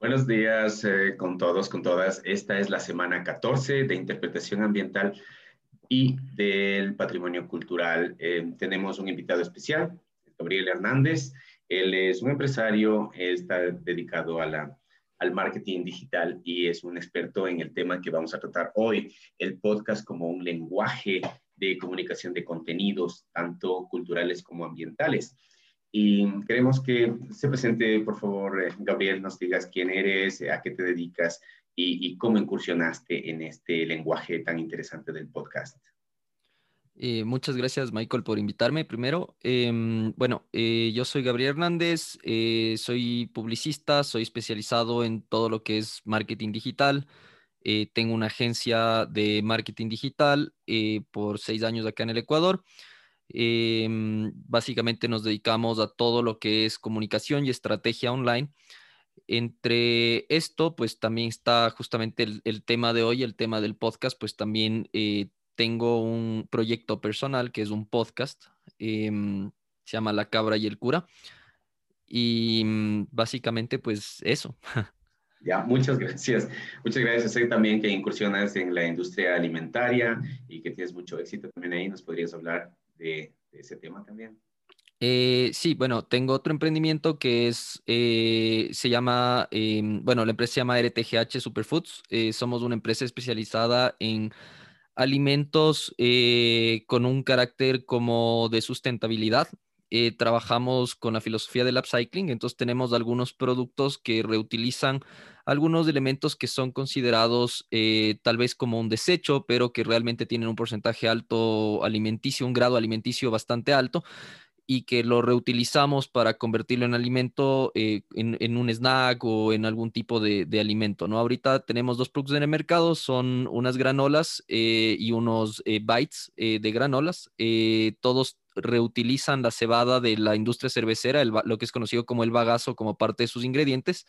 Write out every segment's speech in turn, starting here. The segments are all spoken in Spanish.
Buenos días eh, con todos, con todas. Esta es la semana 14 de interpretación ambiental y del patrimonio cultural. Eh, tenemos un invitado especial, Gabriel Hernández. Él es un empresario, está dedicado a la, al marketing digital y es un experto en el tema que vamos a tratar hoy, el podcast como un lenguaje de comunicación de contenidos, tanto culturales como ambientales. Y queremos que se presente, por favor, eh, Gabriel, nos digas quién eres, a qué te dedicas y, cómo incursionaste en este lenguaje tan interesante del podcast. Eh, muchas gracias, Michael, por invitarme primero. Em, bueno, eh, yo soy Gabriel Hernández, soy publicista, soy especializado en todo lo que es marketing digital. tengo una agencia de marketing digital por seis años acá en el Ecuador. Em, básicamente nos dedicamos a todo lo que es comunicación y estrategia online. Entre esto, pues también está justamente el, tema de hoy, el tema del podcast, pues también eh, tengo un proyecto personal que es un podcast, em, se llama La Cabra y el Cura. Y mm, básicamente, pues eso. Ya, muchas gracias. Muchas gracias. Sé también que incursionas en la industria alimentaria y que tienes mucho éxito también ahí. ¿Nos podrías hablar de, ese tema también? Eh, sí, bueno, tengo otro emprendimiento que es, eh, se llama, em, bueno, la empresa se llama RTGH Superfoods. Eh, somos una empresa especializada en alimentos con un carácter como de sustentabilidad. Trabajamos con la filosofía del upcycling, entonces tenemos algunos productos que reutilizan algunos elementos que son considerados eh, tal vez como un desecho, pero que realmente tienen un porcentaje alto alimenticio, un grado alimenticio bastante alto y que lo reutilizamos para convertirlo en alimento, eh, en, un snack o en algún tipo de, alimento, ¿no? Ahorita tenemos dos productos en el mercado, son unas granolas eh, y unos bites de granolas. todos reutilizan la cebada de la industria cervecera, lo que es conocido como el bagazo, como parte de sus ingredientes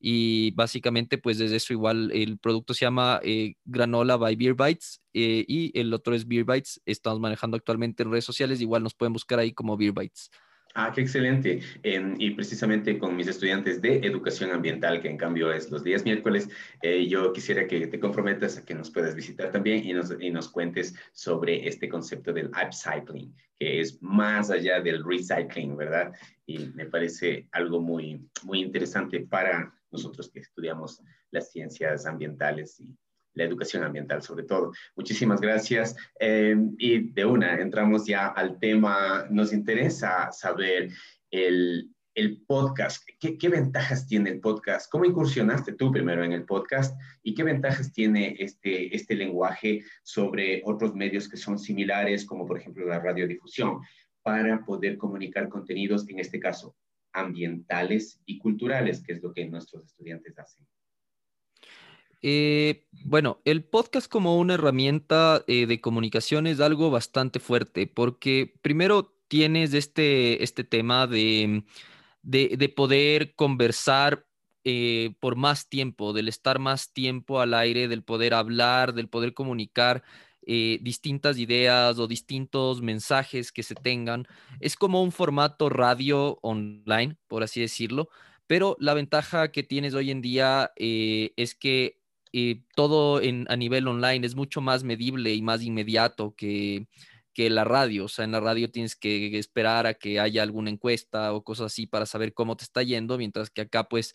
y básicamente pues desde eso igual el producto se llama eh, Granola by Beer Bites eh, y el otro es Beer Bites. Estamos manejando actualmente en redes sociales, igual nos pueden buscar ahí como Beer Bites. Ah, qué excelente. y precisamente con mis estudiantes de educación ambiental, que en cambio es los días miércoles, eh, yo quisiera que te comprometas a que nos puedas visitar también y nos, y nos cuentes sobre este concepto del upcycling, que es más allá del recycling, ¿verdad? Y me parece algo muy, muy interesante para nosotros que estudiamos las ciencias ambientales y la educación ambiental sobre todo. Muchísimas gracias. Eh, y de una, entramos ya al tema. Nos interesa saber el, el podcast. ¿Qué, ¿Qué, ventajas tiene el podcast? ¿Cómo incursionaste tú primero en el podcast? ¿Y qué ventajas tiene este, este lenguaje sobre otros medios que son similares, como por ejemplo la radiodifusión, para poder comunicar contenidos, en este caso, ambientales y culturales, que es lo que nuestros estudiantes hacen. Eh, bueno, el podcast como una herramienta eh, de comunicación es algo bastante fuerte porque primero tienes este, este tema de, de, poder conversar eh, por más tiempo, del estar más tiempo al aire, del poder hablar, del poder comunicar distintas ideas o distintos mensajes que se tengan. Es como un formato radio online, por así decirlo, pero la ventaja que tienes hoy en día es que eh, todo en, a nivel online es mucho más medible y más inmediato que, que la radio. O sea, en la radio tienes que esperar a que haya alguna encuesta o cosas así para saber cómo te está yendo, mientras que acá pues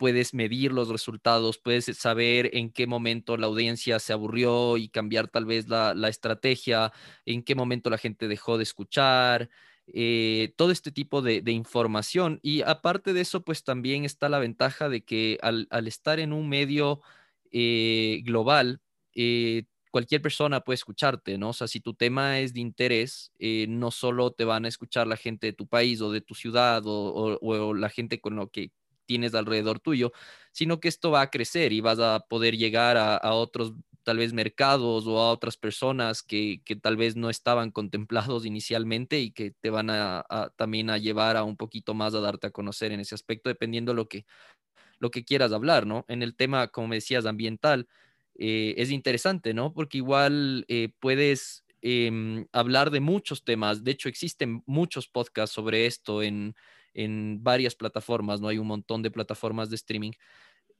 puedes medir los resultados, puedes saber en qué momento la audiencia se aburrió y cambiar tal vez la, estrategia, en qué momento la gente dejó de escuchar, eh, todo este tipo de, información. Y aparte de eso, pues también está la ventaja de que al, estar en un medio eh, global, eh, cualquier persona puede escucharte, ¿no? O sea, si tu tema es de interés, no solo te van a escuchar la gente de tu país o de tu ciudad o, o la gente con lo que tienes alrededor tuyo, sino que esto va a crecer y vas a poder llegar a, otros tal vez mercados o a otras personas que, tal vez no estaban contemplados inicialmente y que te van a, también a llevar a un poquito más a darte a conocer en ese aspecto, dependiendo lo que, lo que quieras hablar, ¿no? En el tema, como me decías, ambiental, eh, es interesante, ¿no? Porque igual eh, puedes em, hablar de muchos temas. De hecho, existen muchos podcasts sobre esto en, en varias plataformas, ¿no? Hay un montón de plataformas de streaming.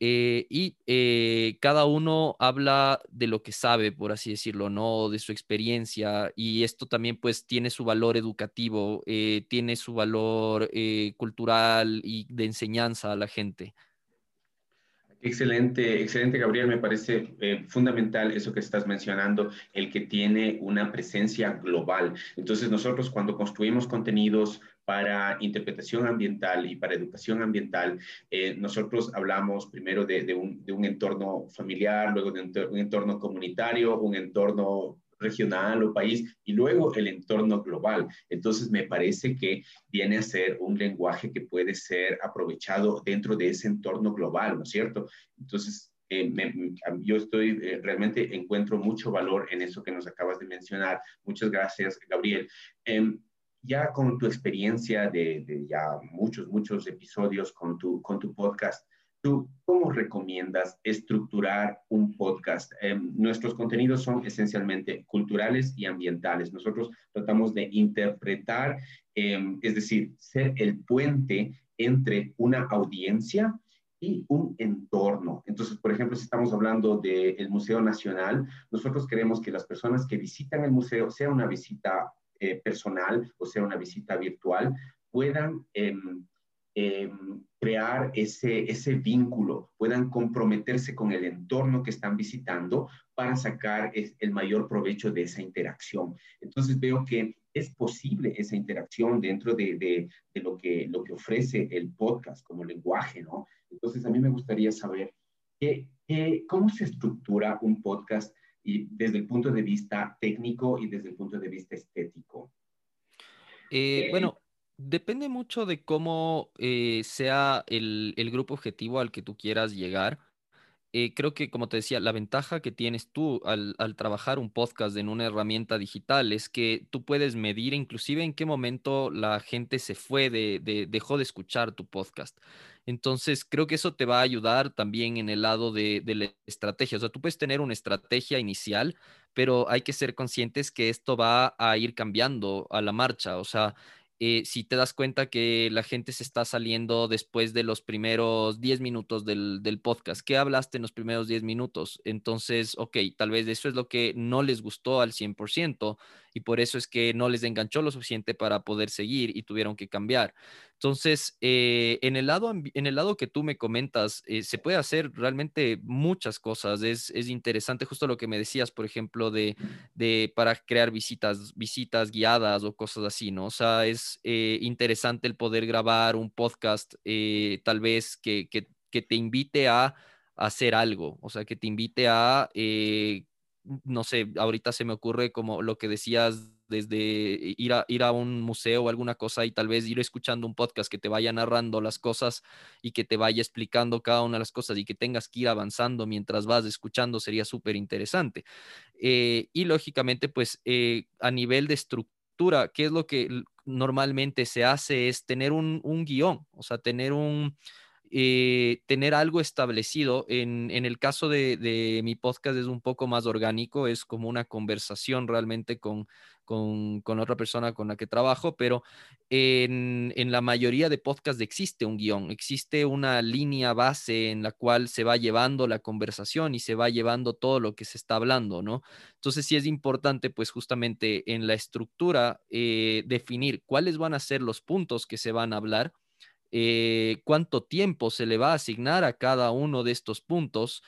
Eh, y eh, cada uno habla de lo que sabe, por así decirlo, ¿no? De su experiencia. Y esto también pues tiene su valor educativo, eh, tiene su valor cultural y de enseñanza a la gente. Excelente, excelente, Gabriel. Me parece fundamental eso que estás mencionando, el que tiene una presencia global. Entonces, nosotros cuando construimos contenidos para interpretación ambiental y para educación ambiental, eh, nosotros hablamos primero de, un, entorno familiar, luego de un, entorno comunitario, un entorno regional o país y luego el entorno global. Entonces, me parece que viene a ser un lenguaje que puede ser aprovechado dentro de ese entorno global, ¿no es cierto? Entonces, eh, yo estoy, eh, realmente encuentro mucho valor en eso que nos acabas de mencionar. Muchas gracias, Gabriel. Em, ya con tu experiencia de, ya muchos, muchos episodios con tu, con tu podcast, ¿tú cómo recomiendas estructurar un podcast? Em, nuestros contenidos son esencialmente culturales y ambientales. Nosotros tratamos de interpretar, em, es decir, ser el puente entre una audiencia y un entorno. Entonces, por ejemplo, si estamos hablando del Museo Nacional, nosotros queremos que las personas que visitan el museo sea una visita eh, personal, o sea, una visita virtual, puedan em, crear ese, ese vínculo, puedan comprometerse con el entorno que están visitando para sacar el mayor provecho de esa interacción. Entonces veo que es posible esa interacción dentro de, de, lo, que, lo que ofrece el podcast como lenguaje, ¿no? Entonces a mí me gustaría saber cómo se estructura un podcast y desde el punto de vista técnico y desde el punto de vista estético? Eh, bueno, depende mucho de cómo eh, sea el, el, grupo objetivo al que tú quieras llegar. Eh, creo que, como te decía, la ventaja que tienes tú al, al, trabajar un podcast en una herramienta digital es que tú puedes medir inclusive en qué momento la gente se fue, de, de, dejó de escuchar tu podcast. Entonces, creo que eso te va a ayudar también en el lado de, de, la estrategia. O sea, tú puedes tener una estrategia inicial, pero hay que ser conscientes que esto va a ir cambiando a la marcha. O sea, eh, si te das cuenta que la gente se está saliendo después de los primeros 10 minutos del, del, podcast, ¿qué hablaste en los primeros 10 minutos? Entonces, ok, tal vez eso es lo que no les gustó al 100% y por eso es que no les enganchó lo suficiente para poder seguir y tuvieron que cambiar. Entonces, eh, en, el lado, en el lado que tú me comentas, eh, se puede hacer realmente muchas cosas. Es, es, interesante justo lo que me decías, por ejemplo, de, de, para crear visitas, visitas guiadas o cosas así, ¿no? O sea, es eh, interesante el poder grabar un podcast, tal vez que, que, que, te invite a, hacer algo, o sea, que te invite a no sé, ahorita se me ocurre como lo que decías desde ir a, ir a un museo o alguna cosa y tal vez ir escuchando un podcast que te vaya narrando las cosas y que te vaya explicando cada una de las cosas y que tengas que ir avanzando mientras vas escuchando sería súper interesante. Eh, y lógicamente, pues eh, a nivel de estructura, ¿qué es lo que normalmente se hace? Es tener un, un guion, o sea, tener un eh, tener algo establecido. En, el caso de, mi podcast es un poco más orgánico, es como una conversación realmente con, con, otra persona con la que trabajo, pero en, la mayoría de podcasts existe un guion, existe una línea base en la cual se va llevando la conversación y se va llevando todo lo que se está hablando, ¿no? Entonces sí es importante, pues justamente en la estructura, eh, definir cuáles van a ser los puntos que se van a hablar eh, cuánto tiempo se le va a asignar a cada uno de estos puntos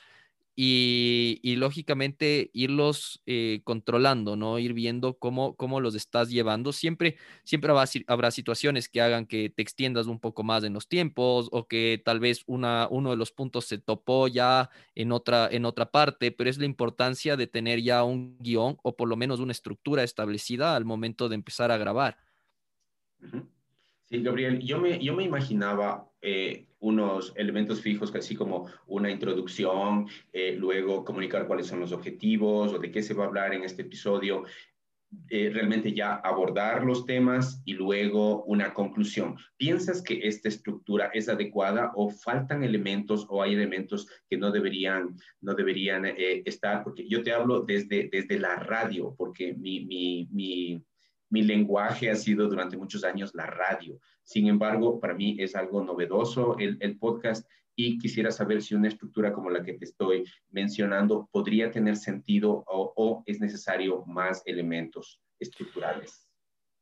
y, lógicamente irlos eh, controlando, ¿no? Ir viendo cómo, cómo los estás llevando. Siempre, siempre habrá, habrá, situaciones que hagan que te extiendas un poco más en los tiempos o que tal vez una, uno de los puntos se topó ya en otra, en otra parte, pero es la importancia de tener ya un guion o por lo menos una estructura establecida al momento de empezar a grabar. Gabriel, yo me, yo me imaginaba eh, unos elementos fijos, así como una introducción, eh, luego comunicar cuáles son los objetivos o de qué se va a hablar en este episodio, eh, realmente ya abordar los temas y luego una conclusión. ¿Piensas que esta estructura es adecuada o faltan elementos o hay elementos que no deberían, no deberían estar? Porque yo te hablo desde, desde la radio, porque mi, mi mi lenguaje ha sido durante muchos años la radio. Sin embargo, para mí es algo novedoso el, el podcast y quisiera saber si una estructura como la que te estoy mencionando podría tener sentido o, es necesario más elementos estructurales.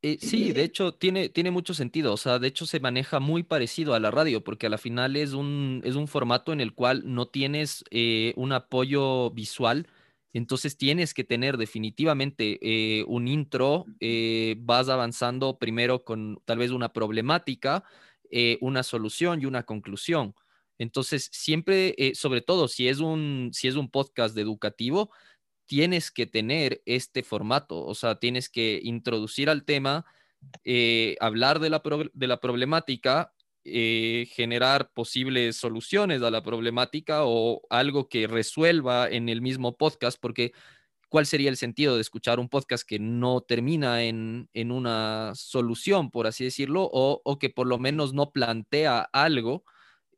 Eh, sí, de hecho tiene, tiene mucho sentido, o sea, de hecho se maneja muy parecido a la radio, porque a la final es un, es un formato en el cual no tienes eh, un apoyo visual, entonces tienes que tener definitivamente eh, un intro, vas avanzando primero con tal vez una problemática, una solución y una conclusión. Entonces, siempre, eh, sobre todo si es, un, si es un podcast educativo, tienes que tener este formato, o sea, tienes que introducir al tema, eh, hablar de la, de la problemática, eh, generar posibles soluciones a la problemática o algo que resuelva en el mismo podcast, porque ¿cuál sería el sentido de escuchar un podcast que no termina en, una solución, por así decirlo, o, o, que por lo menos no plantea algo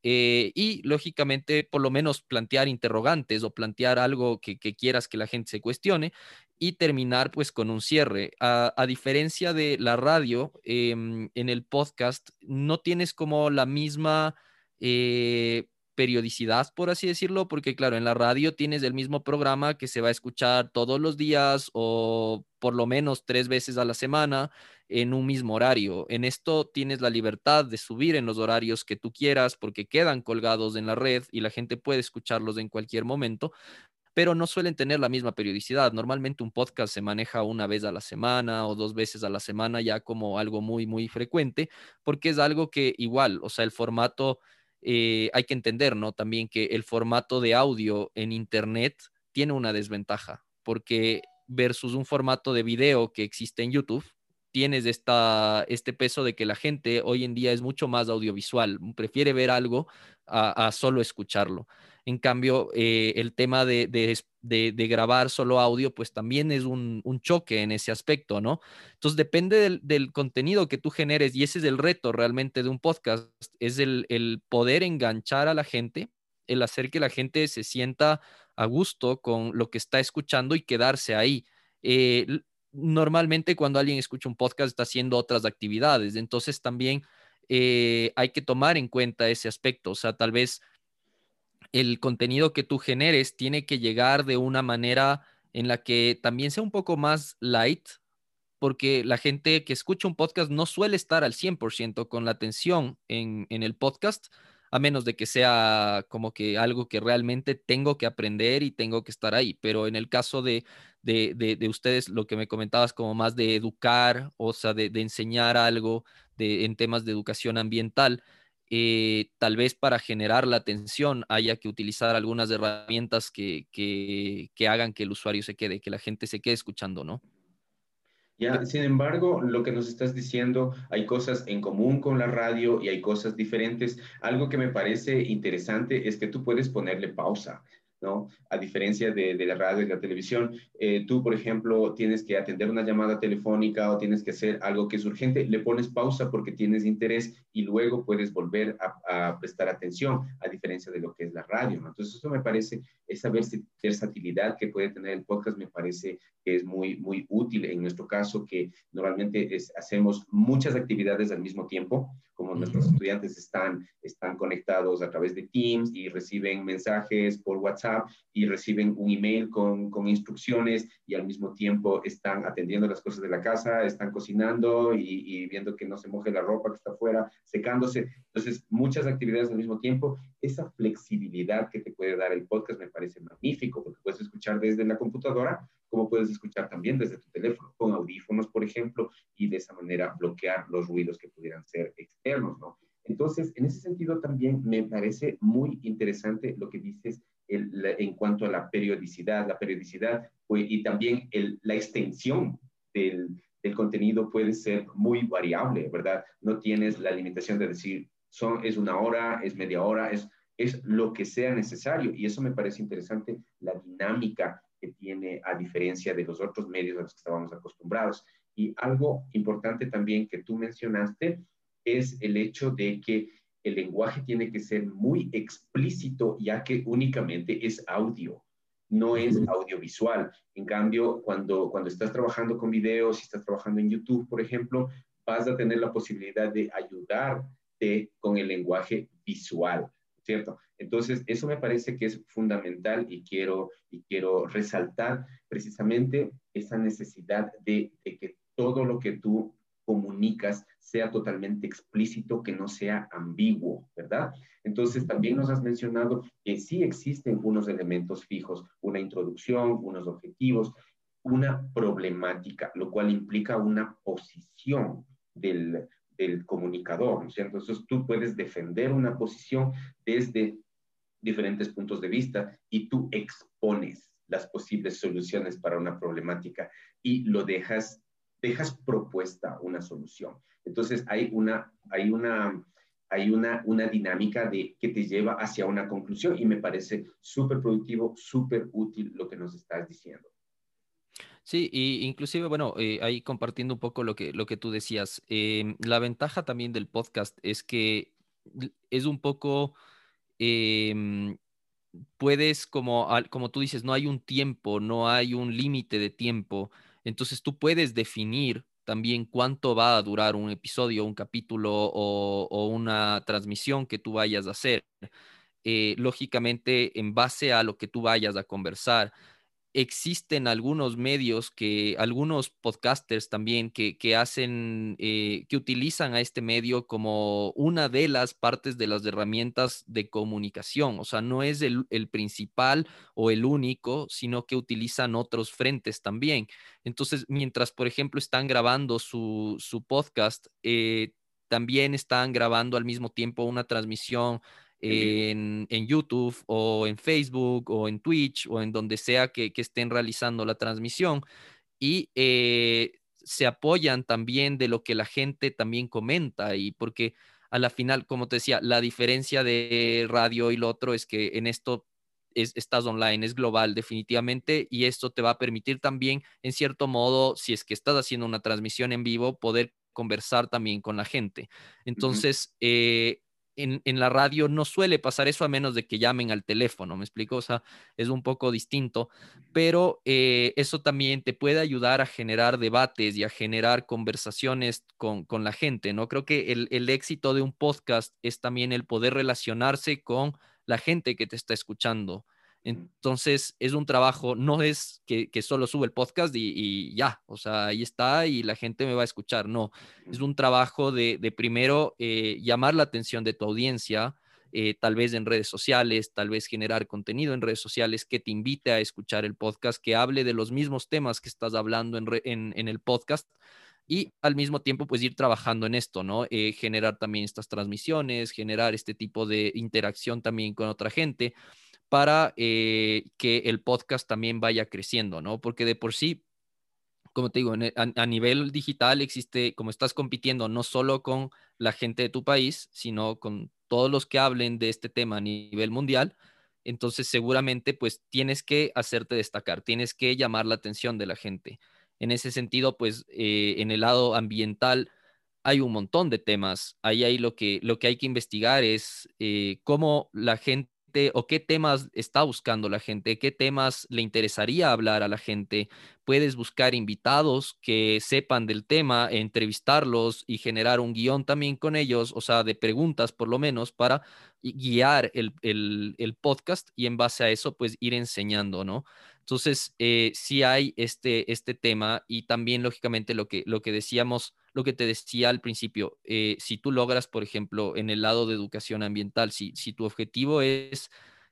eh, y lógicamente por lo menos plantear interrogantes o plantear algo que, quieras que la gente se cuestione y terminar pues con un cierre. A, diferencia de la radio, em, en el podcast no tienes como la misma... Eh, periodicidad, por así decirlo, porque claro, en la radio tienes el mismo programa que se va a escuchar todos los días o por lo menos tres veces a la semana en un mismo horario. En esto tienes la libertad de subir en los horarios que tú quieras porque quedan colgados en la red y la gente puede escucharlos en cualquier momento, pero no suelen tener la misma periodicidad. Normalmente un podcast se maneja una vez a la semana o dos veces a la semana ya como algo muy, muy frecuente, porque es algo que igual, o sea, el formato eh, hay que entender, ¿no? También que el formato de audio en Internet tiene una desventaja, porque versus un formato de video que existe en YouTube, tienes esta, este peso de que la gente hoy en día es mucho más audiovisual, prefiere ver algo a, solo escucharlo. En cambio, eh, el tema de, de, grabar solo audio, pues también es un, choque en ese aspecto, ¿no? Entonces, depende del, contenido que tú generes y ese es el reto realmente de un podcast, es el, poder enganchar a la gente, el hacer que la gente se sienta a gusto con lo que está escuchando y quedarse ahí. Eh, normalmente cuando alguien escucha un podcast está haciendo otras actividades, entonces también eh, hay que tomar en cuenta ese aspecto, o sea, tal vez el contenido que tú generes tiene que llegar de una manera en la que también sea un poco más light, porque la gente que escucha un podcast no suele estar al 100% con la atención en, en el podcast, a menos de que sea como que algo que realmente tengo que aprender y tengo que estar ahí. Pero en el caso de, de, ustedes, lo que me comentabas como más de educar, o sea, de, enseñar algo de, en temas de educación ambiental, eh, tal vez para generar la atención haya que utilizar algunas herramientas que, que, que hagan que el usuario se quede, que la gente se quede escuchando, ¿no? Ya, sin embargo, lo que nos estás diciendo, hay cosas en común con la radio y hay cosas diferentes. Algo que me parece interesante es que tú puedes ponerle pausa. A diferencia de, la radio y la televisión, eh, tú, por ejemplo, tienes que atender una llamada telefónica o tienes que hacer algo que es urgente, le pones pausa porque tienes interés y luego puedes volver a, prestar atención, a diferencia de lo que es la radio, Entonces, eso me parece, esa versatilidad que puede tener el podcast me parece que es muy, muy útil en nuestro caso, que normalmente hacemos muchas actividades al mismo tiempo, como nuestros estudiantes están, están conectados a través de Teams y reciben mensajes por WhatsApp y reciben un email con, con instrucciones y al mismo tiempo están atendiendo las cosas de la casa, están cocinando y, y viendo que no se moje la ropa que está afuera, secándose. Entonces, muchas actividades al mismo tiempo. Esa flexibilidad que te puede dar el podcast me parece magnífico porque puedes escuchar desde la computadora como puedes escuchar también desde tu teléfono, con audífonos, por ejemplo, y de esa manera bloquear los ruidos que pudieran ser externos, ¿no? Entonces, en ese sentido también me parece muy interesante lo que dices en cuanto a la periodicidad, la periodicidad pues, y también la extensión del, del, contenido puede ser muy variable, ¿verdad? No tienes la limitación de decir, son, es una hora, es media hora, es, es lo que sea necesario. Y eso me parece interesante, la dinámica tiene a diferencia de los otros medios a los que estábamos acostumbrados. Y algo importante también que tú mencionaste es el hecho de que el lenguaje tiene que ser muy explícito ya que únicamente es audio, no es audiovisual. En cambio, cuando, cuando estás trabajando con videos, si estás trabajando en YouTube, por ejemplo, vas a tener la posibilidad de con el lenguaje visual, ¿cierto? Entonces, eso me parece que es fundamental y quiero, y quiero resaltar precisamente esa necesidad de, de que todo lo que tú comunicas sea totalmente explícito, que no sea ambiguo, ¿verdad? Entonces, también nos has mencionado que sí existen unos elementos fijos, una introducción, unos objetivos, una problemática, lo cual implica una posición del, del comunicador, ¿no es cierto? Entonces, tú puedes defender una posición desde diferentes puntos de vista y tú expones las posibles soluciones para una problemática y lo dejas dejas propuesta una solución. Entonces hay una, hay una, hay una, una dinámica de, que te lleva hacia una conclusión y me parece súper productivo, súper útil lo que nos estás diciendo. Sí, y inclusive, bueno, eh, ahí compartiendo un poco lo que, lo que tú decías, em, la ventaja también del podcast es que es un poco, em, puedes, como, como tú dices, no hay un tiempo, no hay un límite de tiempo entonces tú puedes definir también cuánto va a durar un episodio, un capítulo o, una transmisión que tú vayas a hacer. Eh, lógicamente, en base a lo que tú vayas a conversar, existen algunos medios que, algunos podcasters también que, hacen, eh, que utilizan a este medio como una de las partes de las herramientas de comunicación. O sea, no es el, principal o el único, sino que utilizan otros frentes también. Entonces, mientras, por ejemplo, están grabando su, podcast, eh, también están grabando al mismo tiempo una transmisión en, YouTube o en Facebook o en Twitch o en donde sea que, estén realizando la transmisión y eh, se apoyan también de lo que la gente también comenta y porque a la final, como te decía, la diferencia de radio y lo otro es que en esto estás online, es global definitivamente y esto te va a permitir también, en cierto modo, si es que estás haciendo una transmisión en vivo, poder conversar también con la gente. Entonces, eh, en, la radio no suele pasar eso a menos de que llamen al teléfono, ¿me explico? O sea, es un poco distinto, pero eh, eso también te puede ayudar a generar debates y a generar conversaciones con, la gente, ¿no? Creo que el, el éxito de un podcast es también el poder relacionarse con la gente que te está escuchando. Entonces, es un trabajo, no es que, solo sube el podcast y, ya, o sea, ahí está y la gente me va a escuchar, no, es un trabajo de, primero eh, llamar la atención de tu audiencia, eh, tal vez en redes sociales, tal vez generar contenido en redes sociales que te invite a escuchar el podcast, que hable de los mismos temas que estás hablando en, el podcast y al mismo tiempo pues ir trabajando en esto, ¿no? Eh, generar también estas transmisiones, generar este tipo de interacción también con otra gente para eh, que el podcast también vaya creciendo, ¿no? Porque de por sí, como te digo, a, nivel digital existe, como estás compitiendo no solo con la gente de tu país, sino con todos los que hablen de este tema a nivel mundial, entonces seguramente pues tienes que hacerte destacar, tienes que llamar la atención de la gente. En ese sentido, pues eh, en el lado ambiental hay un montón de temas. Ahí, hay lo que, lo que hay que investigar es eh, cómo la gente o qué temas está buscando la gente, qué temas le interesaría hablar a la gente. Puedes buscar invitados que sepan del tema, entrevistarlos y generar un guion también con ellos, o sea, de preguntas por lo menos, para guiar el, el podcast y en base a eso, pues ir enseñando, ¿no? Entonces, eh, sí hay este, este tema y también, lógicamente, lo que, lo que decíamos, lo que te decía al principio, eh, si tú logras, por ejemplo, en el lado de educación ambiental, si, si tu objetivo es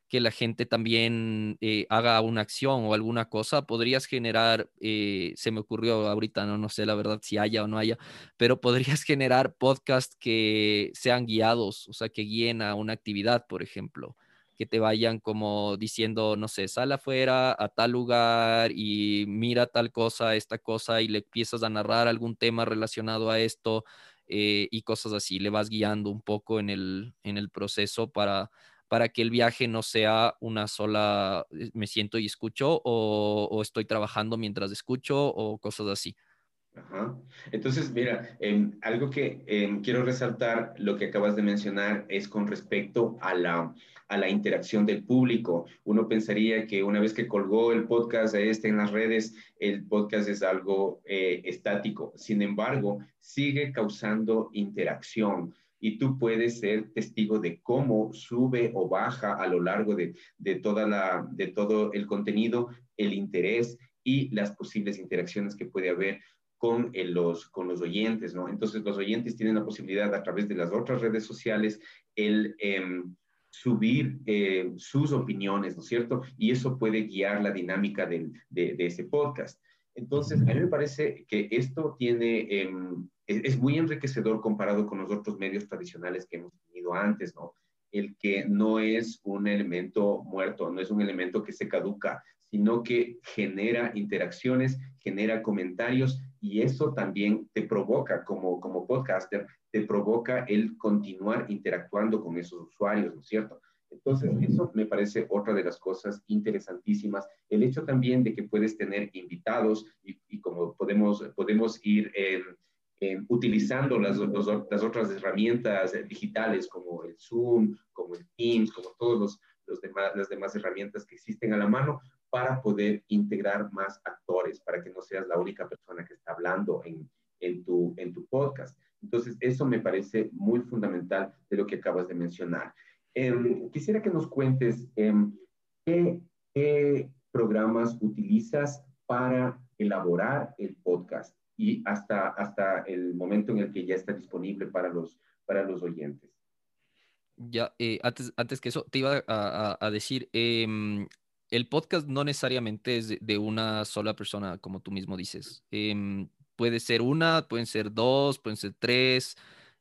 que la gente también eh, haga una acción o alguna cosa, podrías generar, se me ocurrió ahorita, no, no sé la verdad si haya o no haya, pero podrías generar podcasts que sean guiados, o sea, que guíen a una actividad, por ejemplo que te vayan como diciendo, no sé, sal afuera a tal lugar y mira tal cosa, esta cosa, y le empiezas a narrar algún tema relacionado a esto eh, y cosas así. Le vas guiando un poco en el, en el proceso para, para que el viaje no sea una sola, eh, me siento y escucho, o, o estoy trabajando mientras escucho, o cosas así. Entonces, mira, em, algo que quiero resaltar, lo que acabas de mencionar, es con respecto a la, a la interacción del público. Uno pensaría que una vez que colgó el podcast este en las redes, el podcast es algo eh, estático. Sin embargo, sigue causando interacción y tú puedes ser testigo de cómo sube o baja a lo largo de, de, toda la, de todo el contenido, el interés y las posibles interacciones que puede haber con, eh, los, con los oyentes, ¿no? Entonces los oyentes tienen la posibilidad a través de las otras redes sociales el em, subir eh, sus opiniones, ¿no es cierto? Y eso puede guiar la dinámica de, de, ese podcast. Entonces, a mí me parece que esto tiene, em, es, es, muy enriquecedor comparado con los otros medios tradicionales que hemos tenido antes, ¿no? El que no es un elemento muerto, no es un elemento que se caduca, sino que genera interacciones, genera comentarios y eso también te provoca como, como podcaster, te provoca el continuar interactuando con esos usuarios, ¿no es cierto? Entonces, eso me parece otra de las cosas interesantísimas. El hecho también de que puedes tener invitados y, como podemos, podemos ir utilizando las, las, otras herramientas digitales como el Zoom, como el Teams, como todos los, los demás, las demás herramientas que existen a la mano, para poder integrar más actores, para que no seas la única persona que está hablando en, en, tu, en tu podcast. Entonces, eso me parece muy fundamental de lo que acabas de mencionar. Em, quisiera que nos cuentes em, ¿qué, qué, programas utilizas para elaborar el podcast y hasta, hasta el momento en el que ya está disponible para los, para los oyentes. Ya, eh, antes, antes que eso, te iba a, a, decir, eh, el podcast no necesariamente es de, una sola persona, como tú mismo dices. Em, puede ser una, pueden ser dos, pueden ser tres.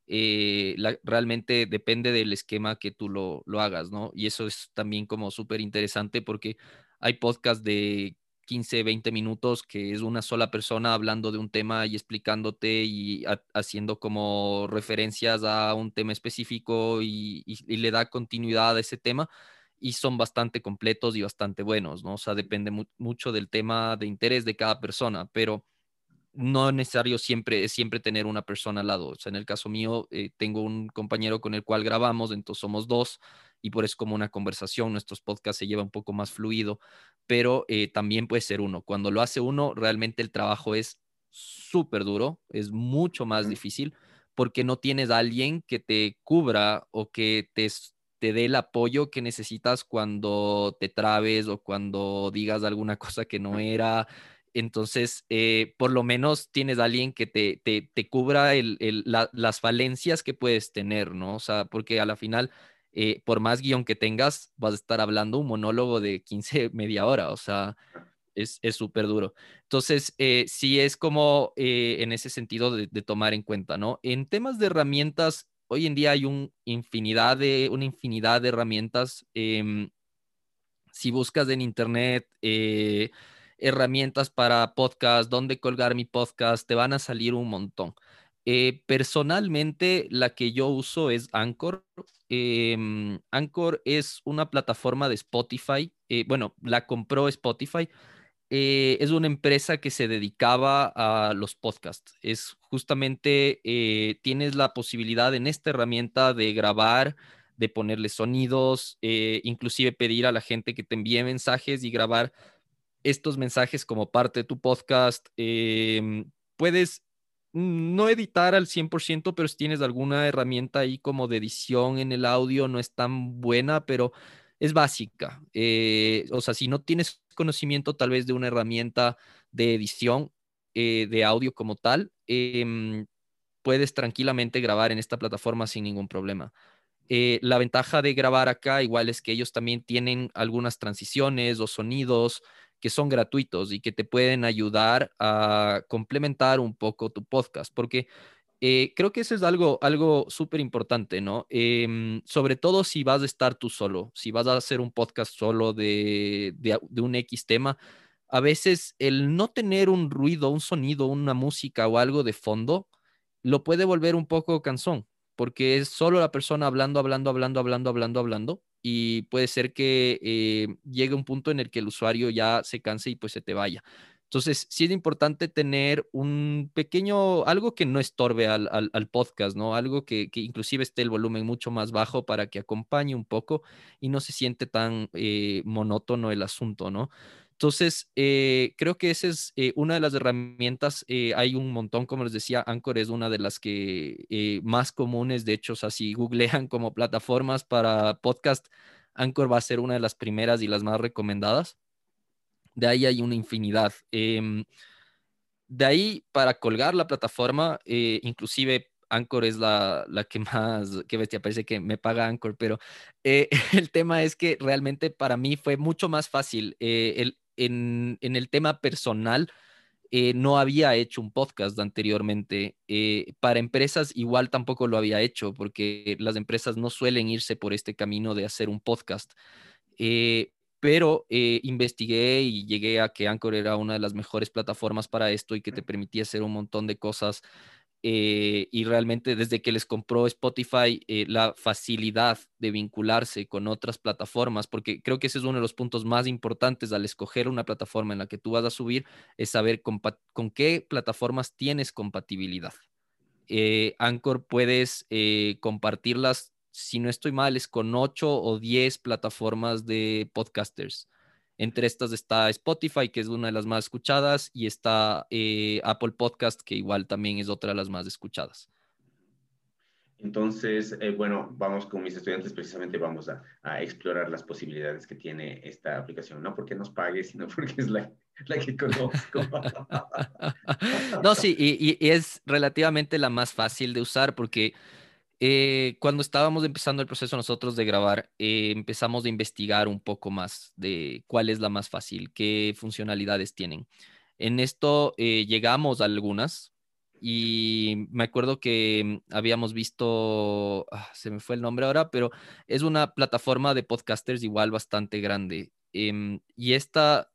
Eh, realmente depende del esquema que tú lo, lo hagas, ¿no? Y eso es también como súper interesante porque hay podcasts de 15, 20 minutos que es una sola persona hablando de un tema y explicándote y haciendo como referencias a un tema específico y, y le da continuidad a ese tema y son bastante completos y bastante buenos, ¿no? O sea, depende mucho del tema de interés de cada persona, pero no es necesario siempre, siempre tener una persona al lado. O sea, en el caso mío, eh, tengo un compañero con el cual grabamos, entonces somos dos y por eso como una conversación, nuestros podcasts se lleva un poco más fluido, pero eh, también puede ser uno. Cuando lo hace uno, realmente el trabajo es súper duro, es mucho más difícil porque no tienes a alguien que te cubra o que te te dé el apoyo que necesitas cuando te trabes o cuando digas alguna cosa que no era. Entonces, eh, por lo menos tienes a alguien que te, te, cubra las falencias que puedes tener, ¿no? O sea, porque a la final, eh, por más guion que tengas, vas a estar hablando un monólogo de 15, media hora, o sea, es súper duro. Entonces, eh, sí es como en ese sentido de, tomar en cuenta, ¿no? En temas de herramientas, hoy en día hay una infinidad de herramientas. Em, si buscas en internet eh, herramientas para podcast, dónde colgar mi podcast, te van a salir un montón. Eh, personalmente, la que yo uso es Anchor. Em, Anchor es una plataforma de Spotify. Eh, bueno, la compró Spotify eh, es una empresa que se dedicaba a los podcasts. Es justamente, eh, tienes la posibilidad en esta herramienta de grabar, de ponerle sonidos, eh, inclusive pedir a la gente que te envíe mensajes y grabar estos mensajes como parte de tu podcast. Em, puedes no editar al 100%, pero si tienes alguna herramienta ahí como de edición en el audio, no es tan buena, pero es básica. o sea, si no tienes conocimiento tal vez de una herramienta de edición eh, de audio como tal, em, puedes tranquilamente grabar en esta plataforma sin ningún problema. Eh, la ventaja de grabar acá igual es que ellos también tienen algunas transiciones o sonidos que son gratuitos y que te pueden ayudar a complementar un poco tu podcast, porque eh, creo que eso es algo, algo súper importante, ¿no? Em, sobre todo si vas a estar tú solo, si vas a hacer un podcast solo de, de, un X tema, a veces el no tener un ruido, un sonido, una música o algo de fondo, lo puede volver un poco cansón, porque es solo la persona hablando, hablando, hablando, hablando, hablando, hablando, y puede ser que eh, llegue un punto en el que el usuario ya se canse y pues se te vaya. Entonces, sí es importante tener un pequeño, algo que no estorbe al, podcast, ¿no? Algo que, inclusive esté el volumen mucho más bajo para que acompañe un poco y no se siente tan eh, monótono el asunto, ¿no? Entonces, eh, creo que esa es eh, una de las herramientas. hay un montón, como les decía, Anchor es una de las que más comunes. De hecho, o sea, si googlean como plataformas para podcast, Anchor va a ser una de las primeras y las más recomendadas. De ahí hay una infinidad. Em, de ahí, para colgar la plataforma, eh, inclusive Anchor es la, que más, qué bestia, parece que me paga Anchor, pero eh, el tema es que realmente para mí fue mucho más fácil. Eh, el, en, en, el tema personal, no había hecho un podcast anteriormente. para empresas igual tampoco lo había hecho, porque las empresas no suelen irse por este camino de hacer un podcast pero eh, investigué y llegué a que Anchor era una de las mejores plataformas para esto y que te permitía hacer un montón de cosas. Eh, y realmente desde que les compró Spotify, eh, la facilidad de vincularse con otras plataformas, porque creo que ese es uno de los puntos más importantes al escoger una plataforma en la que tú vas a subir, es saber con qué plataformas tienes compatibilidad. Anchor puedes compartirlas si no estoy mal, es con 8 o 10 plataformas de podcasters. Entre estas está Spotify, que es una de las más escuchadas, y está eh, Apple Podcast, que igual también es otra de las más escuchadas. Entonces, eh, bueno, vamos con mis estudiantes, precisamente vamos a, explorar las posibilidades que tiene esta aplicación, no porque nos pague, sino porque es la, que conozco. no, sí, y, es relativamente la más fácil de usar porque eh, cuando estábamos empezando el proceso nosotros de grabar, eh, empezamos a investigar un poco más de cuál es la más fácil, qué funcionalidades tienen. En esto eh, llegamos a algunas y me acuerdo que habíamos visto, ah, se me fue el nombre ahora, pero es una plataforma de podcasters igual bastante grande. Em, y esta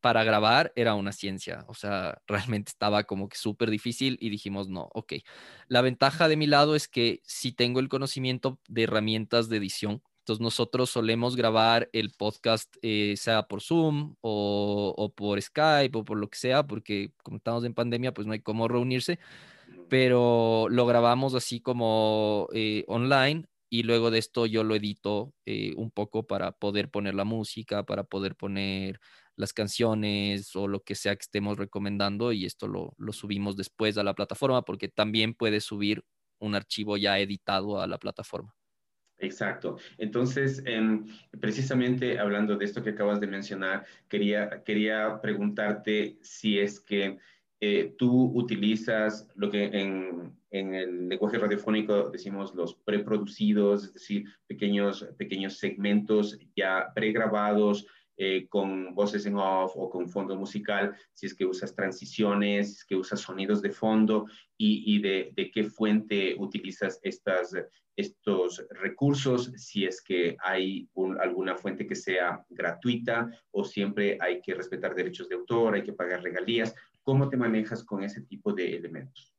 para grabar era una ciencia, o sea, realmente estaba como que súper difícil y dijimos, no, ok. La ventaja de mi lado es que si tengo el conocimiento de herramientas de edición, entonces nosotros solemos grabar el podcast, eh, sea por Zoom o, por Skype o por lo que sea, porque como estamos en pandemia, pues no hay cómo reunirse, pero lo grabamos así como eh, online y luego de esto yo lo edito eh, un poco para poder poner la música, para poder poner las canciones o lo que sea que estemos recomendando y esto lo, subimos después a la plataforma porque también puedes subir un archivo ya editado a la plataforma. Exacto. Entonces, em, precisamente hablando de esto que acabas de mencionar, quería, quería preguntarte si es que eh, tú utilizas lo que en, en, el lenguaje radiofónico decimos los preproducidos, es decir, pequeños, pequeños segmentos ya pregrabados, eh, con voces en off o con fondo musical, si es que usas transiciones, si es que usas sonidos de fondo y, de, qué fuente utilizas estos recursos, si es que hay alguna fuente que sea gratuita o siempre hay que respetar derechos de autor, hay que pagar regalías. ¿Cómo te manejas con ese tipo de elementos?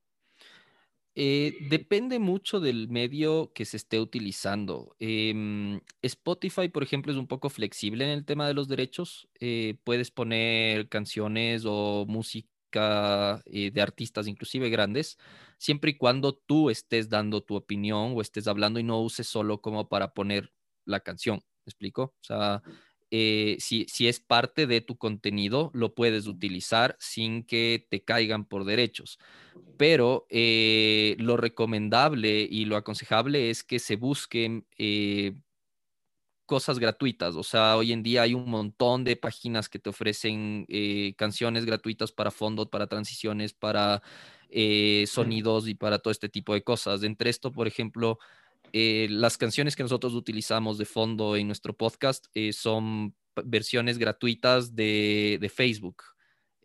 Eh, depende mucho del medio que se esté utilizando. Em, Spotify, por ejemplo, es un poco flexible en el tema de los derechos. Eh, puedes poner canciones o música eh, de artistas, inclusive grandes, siempre y cuando tú estés dando tu opinión o estés hablando y no uses solo como para poner la canción. ¿Me explico? O sea, si, si es parte de tu contenido, lo puedes utilizar sin que te caigan por derechos pero eh, lo recomendable y lo aconsejable es que se busquen eh, cosas gratuitas. O sea, hoy en día hay un montón de páginas que te ofrecen eh, canciones gratuitas para fondos, para transiciones, para sonidos y para todo este tipo de cosas. Entre esto, por ejemplo, las canciones que nosotros utilizamos de fondo en nuestro podcast son versiones gratuitas de Facebook.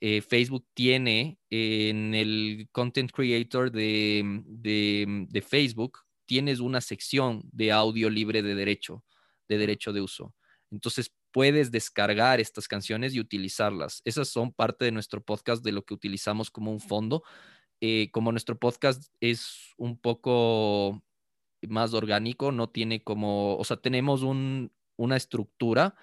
Eh, Facebook tiene en el Content Creator de, de, Facebook, tienes una sección de audio libre de derecho, de derecho de uso. Entonces puedes descargar estas canciones y utilizarlas. Esas son parte de nuestro podcast, de lo que utilizamos como un fondo. Eh, como nuestro podcast es un poco más orgánico, no tiene como, o sea, tenemos un, una estructura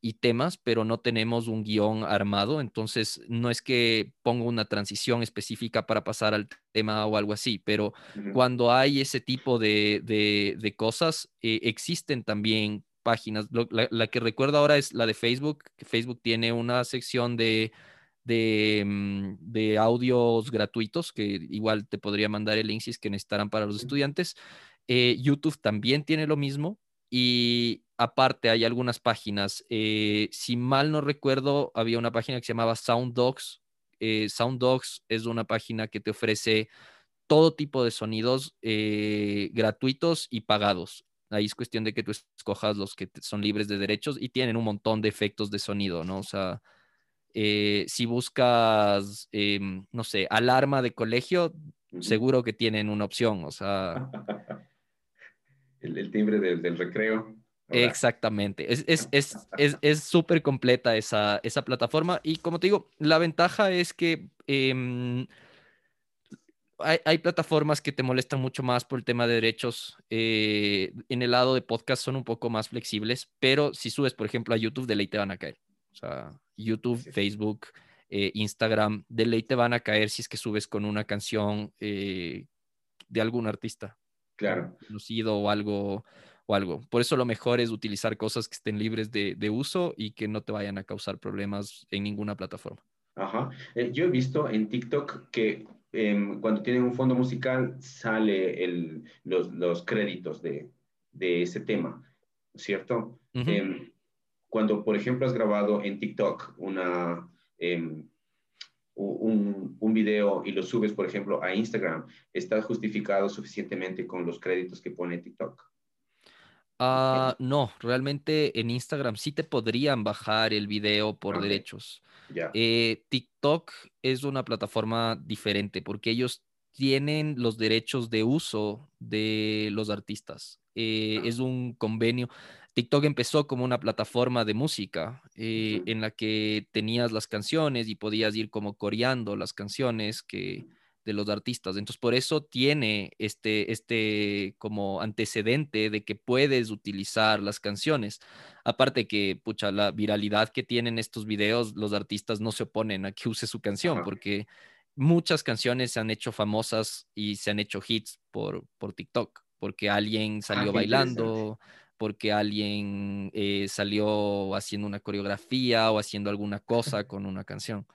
y temas, pero no tenemos un guion armado, entonces no es que ponga una transición específica para pasar al tema o algo así, pero cuando hay ese tipo de, cosas, eh, existen también páginas. la, que recuerdo ahora es la de Facebook, que Facebook tiene una sección de, de, mm, de, audios gratuitos, que igual te podría mandar el link si es que necesitaran para los estudiantes. Eh, YouTube también tiene lo mismo y aparte hay algunas páginas. Eh, si mal no recuerdo, había una página que se llamaba SoundDogs. Eh, SoundDogs es una página que te ofrece todo tipo de sonidos gratuitos y pagados. Ahí es cuestión de que tú escojas los que son libres de derechos y tienen un montón de efectos de sonido, ¿no? O sea, si buscas, em, no sé, alarma de colegio, seguro que tienen una opción, o sea... el, timbre del, recreo. Exactamente, es súper es, completa esa, esa, plataforma y como te digo, la ventaja es que em, hay, plataformas que te molestan mucho más por el tema de derechos. Eh, en el lado de podcast son un poco más flexibles, pero si subes, por ejemplo, a YouTube, de ley te van a caer. O sea, YouTube, Facebook, eh, Instagram, de ley te van a caer si es que subes con una canción eh, de algún artista claro. conocido o algo, o algo. Por eso lo mejor es utilizar cosas que estén libres de, uso y que no te vayan a causar problemas en ninguna plataforma. Ajá. Eh, yo he visto en TikTok que em, cuando tienen un fondo musical sale el, los, créditos de, ese tema, ¿cierto? Em, cuando, por ejemplo, has grabado en TikTok una, em, un, un, video y lo subes, por ejemplo, a Instagram, ¿está justificado suficientemente con los créditos que pone TikTok? Ah, no, realmente en Instagram sí te podrían bajar el video por derechos. Eh, TikTok es una plataforma diferente porque ellos tienen los derechos de uso de los artistas. Eh, ah. Es un convenio. TikTok empezó como una plataforma de música eh, en la que tenías las canciones y podías ir como coreando las canciones que, de los artistas. Entonces, por eso tiene este, este como antecedente de que puedes utilizar las canciones. Aparte que, pucha, la viralidad que tienen estos videos, los artistas no se oponen a que use su canción, porque muchas canciones se han hecho famosas y se han hecho hits por, por TikTok, porque alguien ah, salió bailando porque alguien eh, salió haciendo una coreografía o haciendo alguna cosa con una canción.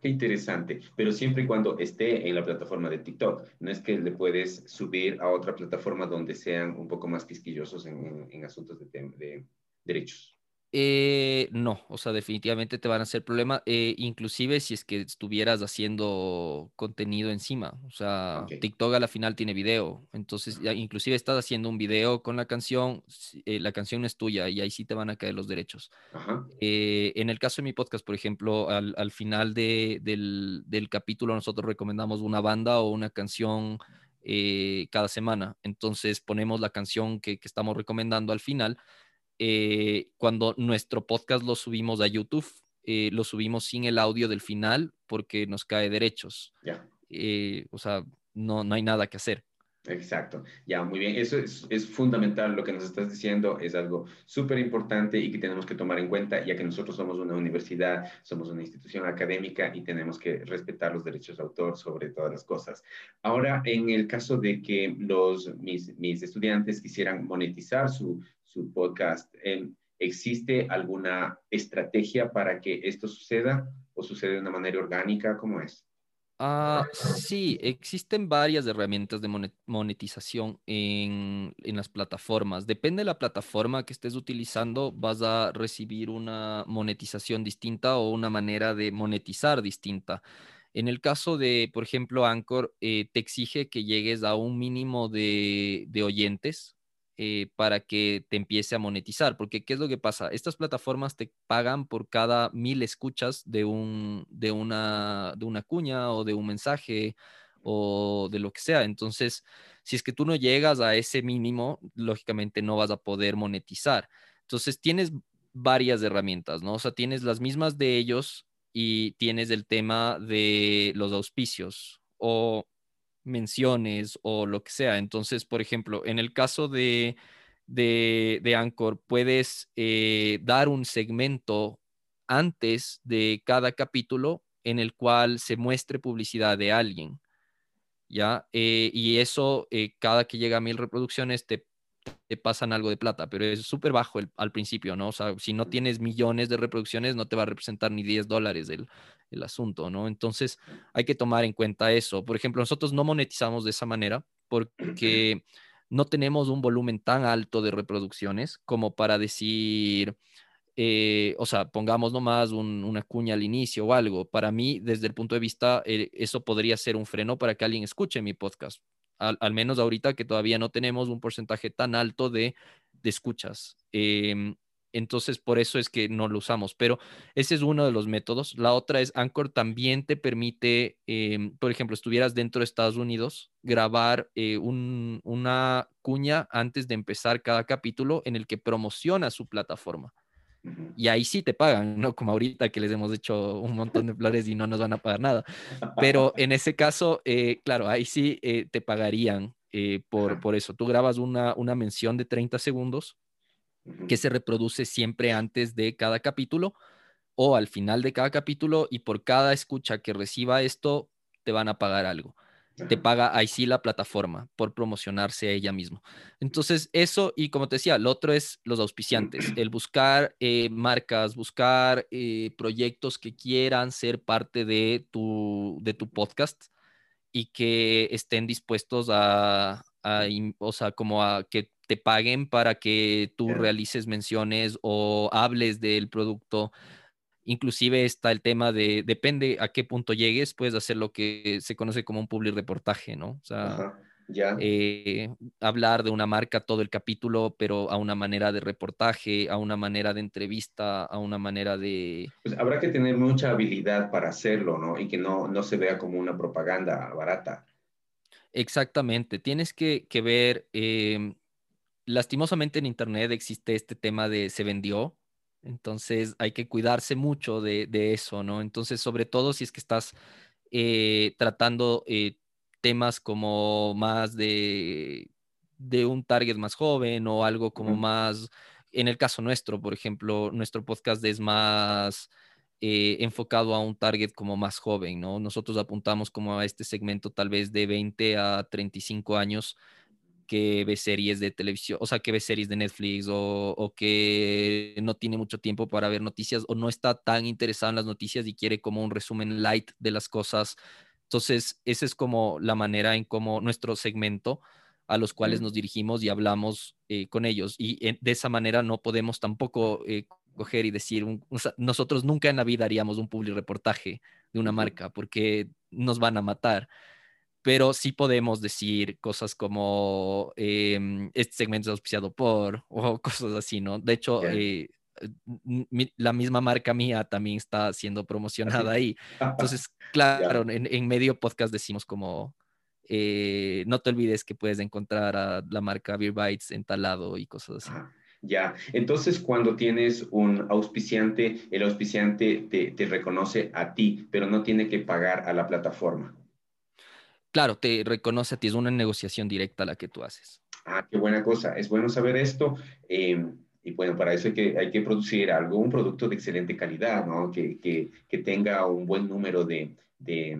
Qué interesante, pero siempre y cuando esté en la plataforma de TikTok, no es que le puedes subir a otra plataforma donde sean un poco más quisquillosos en, asuntos de, de derechos. Eh, no, o sea, definitivamente te van a hacer problema, eh, inclusive si es que estuvieras haciendo contenido encima, o sea, TikTok a la final tiene video, entonces ya, inclusive estás haciendo un video con la canción, eh, la canción es tuya y ahí sí te van a caer los derechos. en el caso de mi podcast, por ejemplo, al, final del, capítulo nosotros recomendamos una banda o una canción cada semana, entonces ponemos la canción que estamos recomendando al final eh, cuando nuestro podcast lo subimos a YouTube, eh, lo subimos sin el audio del final porque nos cae derechos. Eh, o sea, no, no hay nada que hacer. Exacto, ya, muy bien. Eso es, fundamental lo que nos estás diciendo, es algo súper importante y que tenemos que tomar en cuenta, ya que nosotros somos una universidad, somos una institución académica y tenemos que respetar los derechos de autor sobre todas las cosas. Ahora, en el caso de que los, mis, mis estudiantes quisieran monetizar su, su podcast, ¿existe alguna estrategia para que esto suceda o sucede de una manera orgánica? ¿Cómo es? Ah, sí, existen varias herramientas de monetización en, las plataformas. Depende de la plataforma que estés utilizando, vas a recibir una monetización distinta o una manera de monetizar distinta. En el caso de, por ejemplo, Anchor, eh, te exige que llegues a un mínimo de oyentes eh, para que te empiece a monetizar. Porque, ¿qué es lo que pasa? Estas plataformas te pagan por cada mil escuchas de, un, de, una, de una cuña o de un mensaje o de lo que sea. Entonces, si es que tú no llegas a ese mínimo, lógicamente no vas a poder monetizar. Entonces, tienes varias herramientas, ¿no? O sea, tienes las mismas de ellos y tienes el tema de los auspicios o menciones o lo que sea. Entonces, por ejemplo, en el caso de de, de Anchor, puedes eh, dar un segmento antes de cada capítulo en el cual se muestre publicidad de alguien. ¿Ya? Eh, y eso, eh, cada que llega a mil reproducciones, te, pasan algo de plata, pero es súper bajo al principio, ¿no? O sea, si no tienes millones de reproducciones, no te va a representar ni 10 dólares el, el asunto, ¿no? Entonces, hay que tomar en cuenta eso. Por ejemplo, nosotros no monetizamos de esa manera porque no tenemos un volumen tan alto de reproducciones como para decir, eh, o sea, pongamos nomás una cuña al inicio o algo. Para mí, desde el punto de vista, eh, eso podría ser un freno para que alguien escuche mi podcast. Al, menos ahorita que todavía no tenemos un porcentaje tan alto de, escuchas. Em, entonces, por eso es que no lo usamos, pero ese es uno de los métodos. La otra es Anchor también te permite, em, por ejemplo, estuvieras dentro de Estados Unidos, grabar eh, una cuña antes de empezar cada capítulo en el que promociona su plataforma. Y ahí sí te pagan, ¿no? Como ahorita que les hemos hecho un montón de flores y no nos van a pagar nada. Pero en ese caso, eh, claro, ahí sí eh, te pagarían por, por eso. Tú grabas una, una mención de 30 segundos que se reproduce siempre antes de cada capítulo o al final de cada capítulo y por cada escucha que reciba esto te van a pagar algo. Te paga ahí sí la plataforma por promocionarse a ella misma. Entonces, eso, y como te decía, lo otro es los auspiciantes, el buscar eh, marcas, buscar eh, proyectos que quieran ser parte de tu, de tu podcast y que estén dispuestos a, a, o sea, como a que te paguen para que tú realices menciones o hables del producto. Inclusive está el tema de, depende a qué punto llegues, puedes hacer lo que se conoce como un public reportaje, ¿no? O sea, eh, hablar de una marca todo el capítulo, pero a una manera de reportaje, a una manera de entrevista, a una manera de... Pues habrá que tener mucha habilidad para hacerlo, ¿no? Y que no, no se vea como una propaganda barata. Exactamente, tienes que, ver, em, lastimosamente en Internet existe este tema de se vendió, entonces hay que cuidarse mucho de, eso, ¿no? Entonces, sobre todo si es que estás eh, tratando eh, temas como más de, de un target más joven o algo como más, en el caso nuestro, por ejemplo, nuestro podcast es más... Eh, enfocado a un target como más joven, ¿no? Nosotros apuntamos como a este segmento tal vez de 20 a 35 años, que ve series de televisión, o sea, que ve series de Netflix o, que no tiene mucho tiempo para ver noticias o no está tan interesado en las noticias y quiere como un resumen light de las cosas. Entonces, esa es como la manera en cómo nuestro segmento a los cuales nos dirigimos y hablamos eh, con ellos. Y de esa manera no podemos tampoco eh, coger y decir, nosotros nunca en la vida haríamos un public reportaje de una marca porque nos van a matar pero sí podemos decir cosas como em, este segmento es auspiciado por o cosas así, ¿no? De hecho, eh, la misma marca mía también está siendo promocionada ahí. Entonces, claro, en, medio podcast decimos como, eh, no te olvides que puedes encontrar a la marca Beer Bites en tal lado y cosas así. Ya, entonces cuando tienes un auspiciante, el auspiciante te reconoce a ti, pero no tiene que pagar a la plataforma claro, te reconoce a ti, es una negociación directa la que tú haces. Ah, qué buena cosa, es bueno saber esto. Em, y bueno, para eso hay que, hay que producir algo, un producto de excelente calidad, ¿no? Que, que, tenga un buen número de, de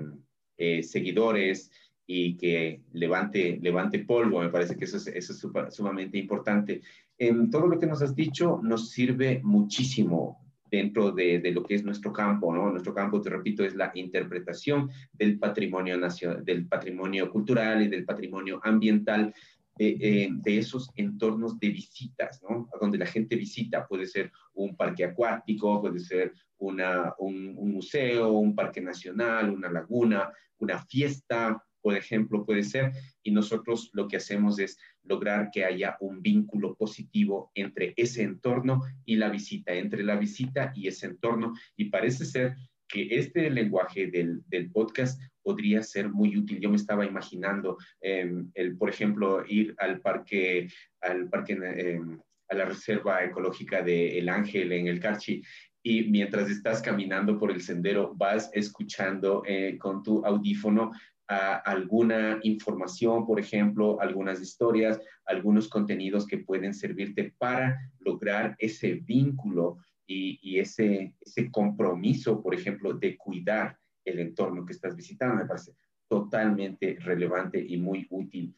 eh, seguidores y que levante, levante polvo. Me parece que eso es, eso es sumamente importante. En todo lo que nos has dicho nos sirve muchísimo dentro de, lo que es nuestro campo, ¿no? Nuestro campo, te repito, es la interpretación del patrimonio, nacional, del patrimonio cultural y del patrimonio ambiental de, esos entornos de visitas, ¿no? Donde la gente visita, puede ser un parque acuático, puede ser una, un, un museo, un parque nacional, una laguna, una fiesta, por ejemplo, puede ser, y nosotros lo que hacemos es lograr que haya un vínculo positivo entre ese entorno y la visita, entre la visita y ese entorno, y parece ser que este lenguaje del, podcast podría ser muy útil. Yo me estaba imaginando, em, el, por ejemplo, ir al parque, al parque em, a la reserva ecológica de El Ángel en el Carchi y mientras estás caminando por el sendero vas escuchando eh, con tu audífono alguna información, por ejemplo, algunas historias, algunos contenidos que pueden servirte para lograr ese vínculo y, ese, ese compromiso, por ejemplo, de cuidar el entorno que estás visitando. Me parece totalmente relevante y muy útil.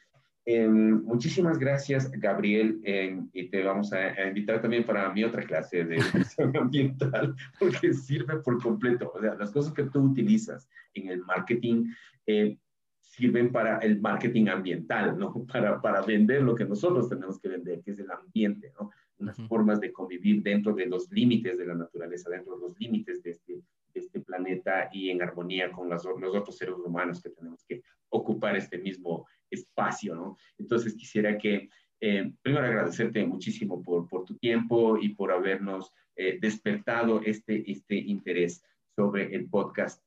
Em, muchísimas gracias, Gabriel, em, y te vamos a, invitar también para mi otra clase de educación ambiental, porque sirve por completo. O sea, las cosas que tú utilizas en el marketing eh, sirven para el marketing ambiental, ¿no? Para, para vender lo que nosotros tenemos que vender, que es el ambiente, ¿no? Unas formas de convivir dentro de los límites de la naturaleza, dentro de los límites de este, de este planeta y en armonía con los, los otros seres humanos que tenemos que ocupar este mismo espacio, ¿no? Entonces quisiera que, eh, primero agradecerte muchísimo por, por, tu tiempo y por habernos eh, despertado este, este interés sobre el podcast.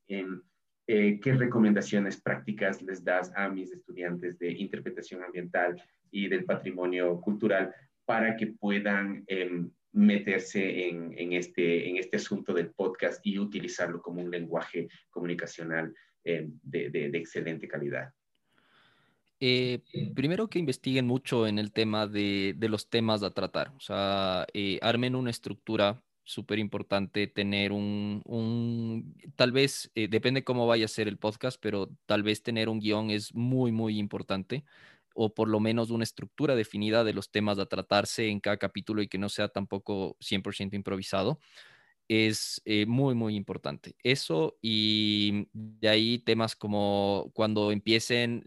Eh, ¿Qué recomendaciones prácticas les das a mis estudiantes de interpretación ambiental y del patrimonio cultural para que puedan em, meterse este, en este asunto del podcast y utilizarlo como un lenguaje comunicacional em, de excelente calidad? Eh, primero que investiguen mucho en el tema de, los temas a tratar, o sea, eh, armen una estructura súper importante, tener un, tal vez, eh, depende cómo vaya a ser el podcast, pero tal vez tener un guion es muy, muy importante, o por lo menos una estructura definida de los temas a tratarse en cada capítulo y que no sea tampoco 100% improvisado es muy, muy importante. Eso y de ahí temas como cuando empiecen,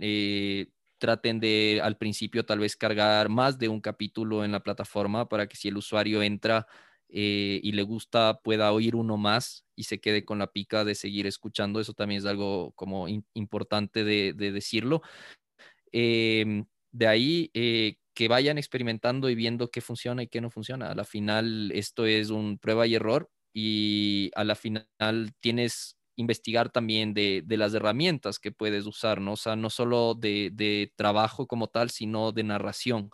traten de al principio tal vez cargar más de un capítulo en la plataforma para que si el usuario entra eh, y le gusta pueda oír uno más y se quede con la pica de seguir escuchando. Eso también es algo como importante de, decirlo. Em, de ahí eh, que vayan experimentando y viendo qué funciona y qué no funciona. A la final esto es un prueba y error y a la final tienes investigar también de, las herramientas que puedes usar, ¿no? Sea, no solo de, trabajo como tal, sino de narración.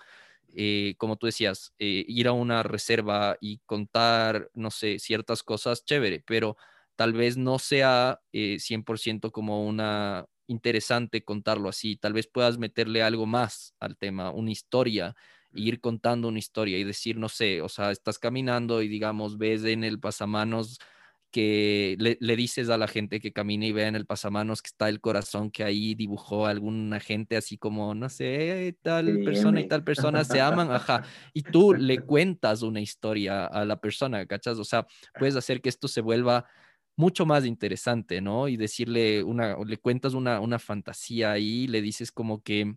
Eh, como tú decías, eh, ir a una reserva y contar, no sé, ciertas cosas, chévere, pero tal vez no sea 100% eh, como una interesante contarlo así, tal vez puedas meterle algo más al tema, una historia, e ir contando una historia y decir, no sé, o sea, estás caminando y digamos, ves en el pasamanos que le, dices a la gente que camine y vea en el pasamanos que está el corazón que ahí dibujó alguna gente así como, no sé, tal persona y tal persona se aman, ajá, y tú le cuentas una historia a la persona, ¿cachas? O sea, puedes hacer que esto se vuelva mucho más interesante, ¿no? Y decirle una, le cuentas una, una fantasía ahí, le dices como que